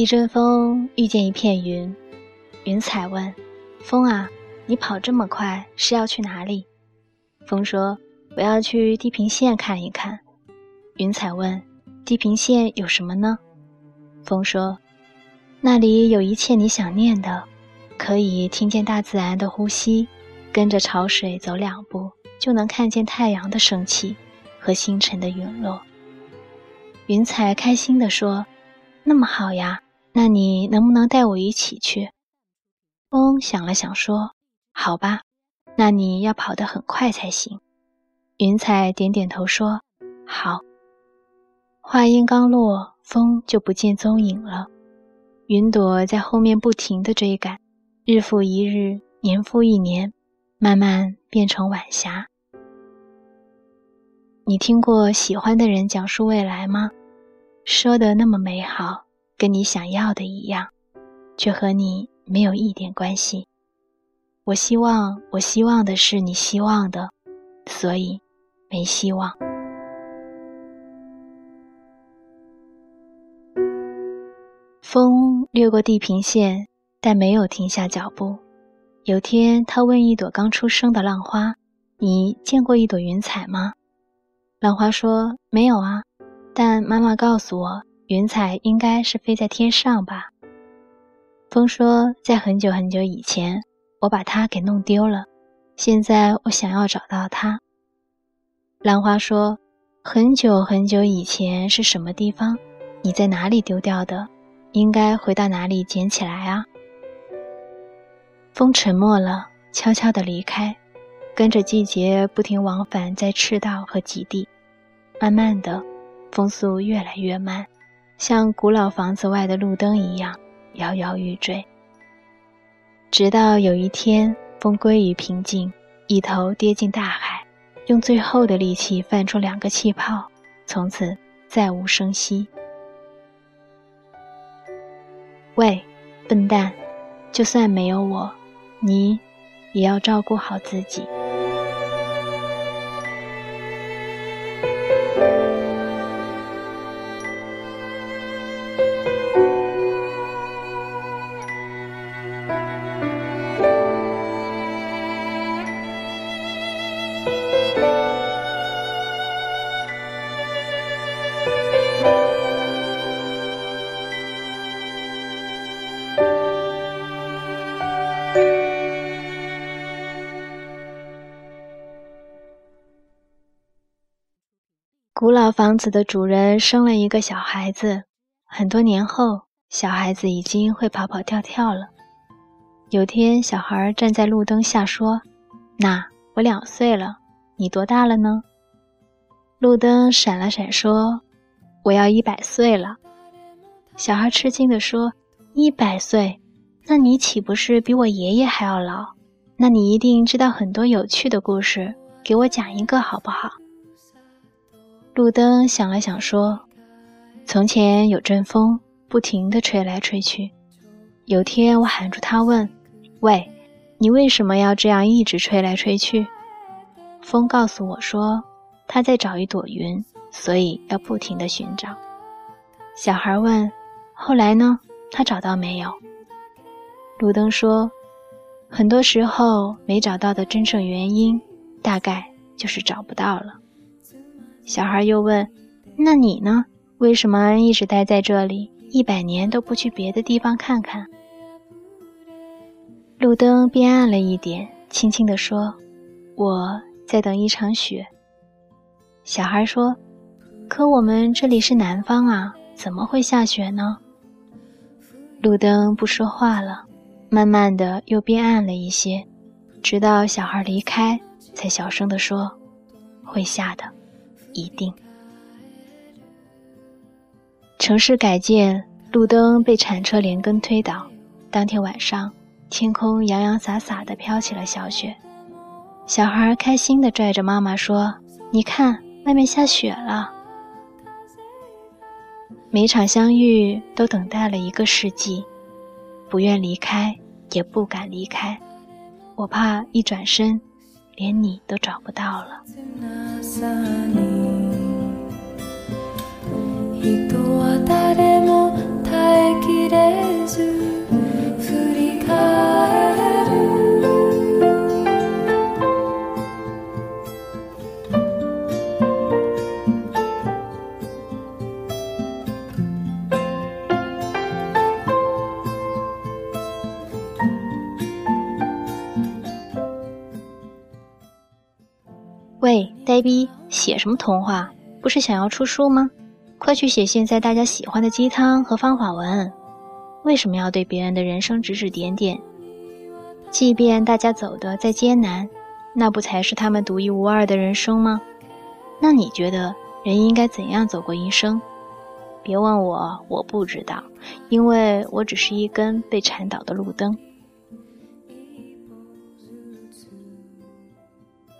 一阵风遇见一片云，云彩问：“风啊，你跑这么快是要去哪里？”风说：“我要去地平线看一看。”云彩问：“地平线有什么呢？”风说：“那里有一切你想念的，可以听见大自然的呼吸，跟着潮水走两步就能看见太阳的升起和星辰的陨落。”云彩开心地说：“那么好呀。”那你能不能带我一起去？风想了想说：“好吧，那你要跑得很快才行。”云彩点点头说：“好。”话音刚落，风就不见踪影了。云朵在后面不停地追赶，日复一日，年复一年，慢慢变成晚霞。你听过喜欢的人讲述未来吗？说的那么美好。跟你想要的一样，却和你没有一点关系。我希望，我希望的是你希望的，所以没希望。风掠过地平线，但没有停下脚步。有天，他问一朵刚出生的浪花：“你见过一朵云彩吗？”浪花说：“没有啊，但妈妈告诉我。”云彩应该是飞在天上吧？风说，在很久很久以前，我把它给弄丢了。现在我想要找到它。兰花说，很久很久以前是什么地方？你在哪里丢掉的？应该回到哪里捡起来啊？风沉默了，悄悄地离开，跟着季节不停往返在赤道和极地。慢慢的，风速越来越慢。像古老房子外的路灯一样摇摇欲坠，直到有一天风归于平静，一头跌进大海，用最后的力气泛出两个气泡，从此再无声息。喂，笨蛋，就算没有我，你也要照顾好自己。古老房子的主人生了一个小孩子，很多年后，小孩子已经会跑跑跳跳了。有天，小孩站在路灯下说：“那我两岁了，你多大了呢？”路灯闪了闪说：“我要一百岁了。”小孩吃惊地说：“一百岁？那你岂不是比我爷爷还要老？那你一定知道很多有趣的故事，给我讲一个好不好？”路灯想了想，说：“从前有阵风，不停地吹来吹去。有天，我喊住他，问：‘喂，你为什么要这样一直吹来吹去？’风告诉我说，他在找一朵云，所以要不停地寻找。小孩问：‘后来呢？他找到没有？’路灯说：‘很多时候，没找到的真正原因，大概就是找不到了。’”小孩又问：“那你呢？为什么一直待在这里，一百年都不去别的地方看看？”路灯变暗了一点，轻轻地说：“我在等一场雪。”小孩说：“可我们这里是南方啊，怎么会下雪呢？”路灯不说话了，慢慢的又变暗了一些，直到小孩离开，才小声地说：“会下的。”一定。城市改建，路灯被铲车连根推倒。当天晚上，天空洋洋洒洒的飘起了小雪。小孩开心的拽着妈妈说：“你看，外面下雪了。”每场相遇都等待了一个世纪，不愿离开，也不敢离开，我怕一转身，连你都找不到了。呆逼，写什么童话？不是想要出书吗？快去写现在大家喜欢的鸡汤和方法文。为什么要对别人的人生指指点点？即便大家走的再艰难，那不才是他们独一无二的人生吗？那你觉得人应该怎样走过一生？别问我，我不知道，因为我只是一根被缠倒的路灯。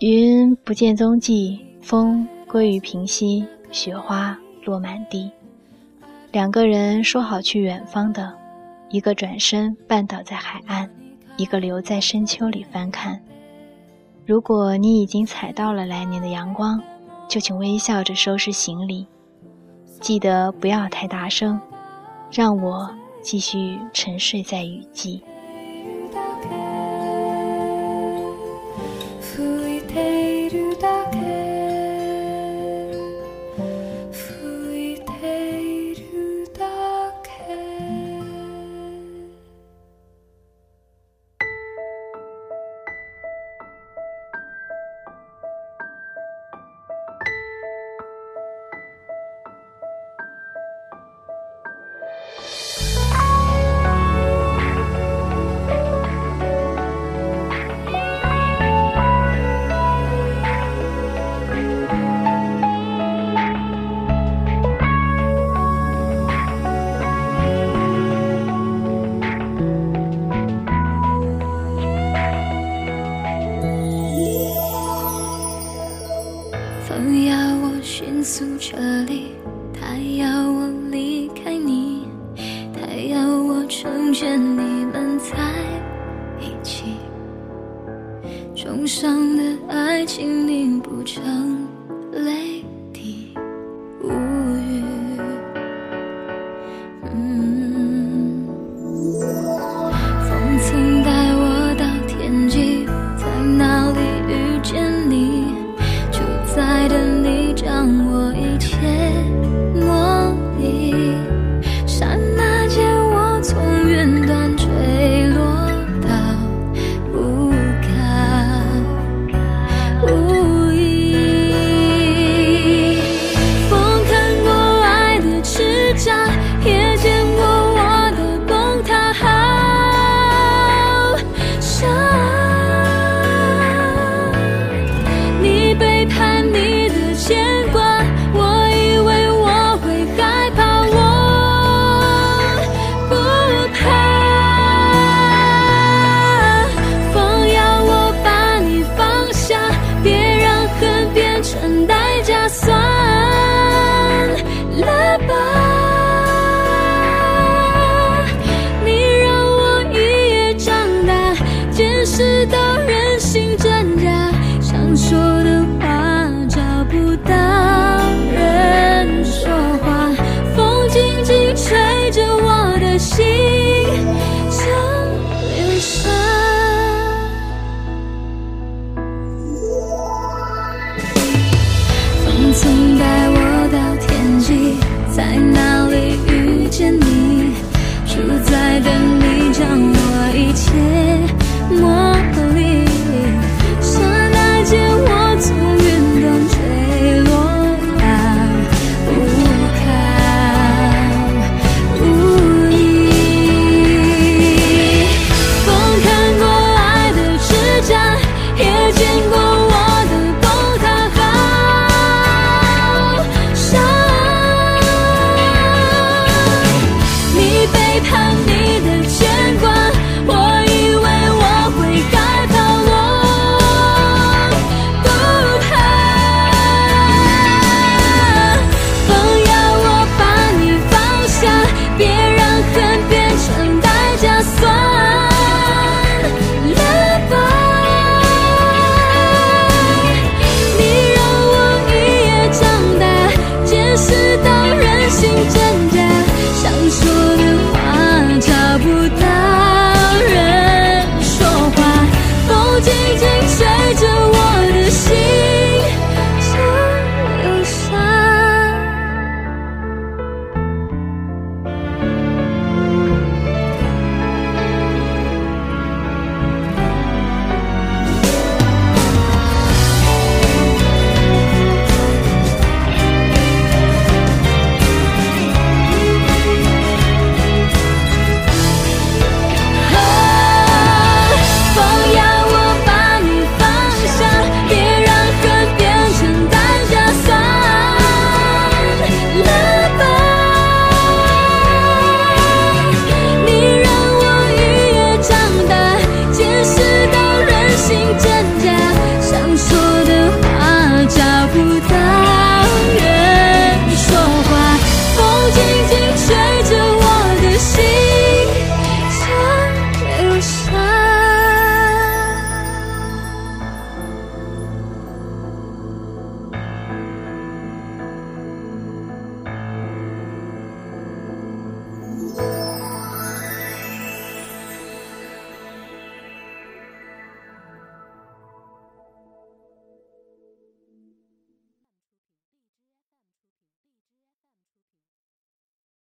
云不见踪迹，风归于平息，雪花落满地。两个人说好去远方的，一个转身绊倒在海岸，一个留在深秋里翻看。如果你已经踩到了来年的阳光，就请微笑着收拾行李，记得不要太大声，让我继续沉睡在雨季。重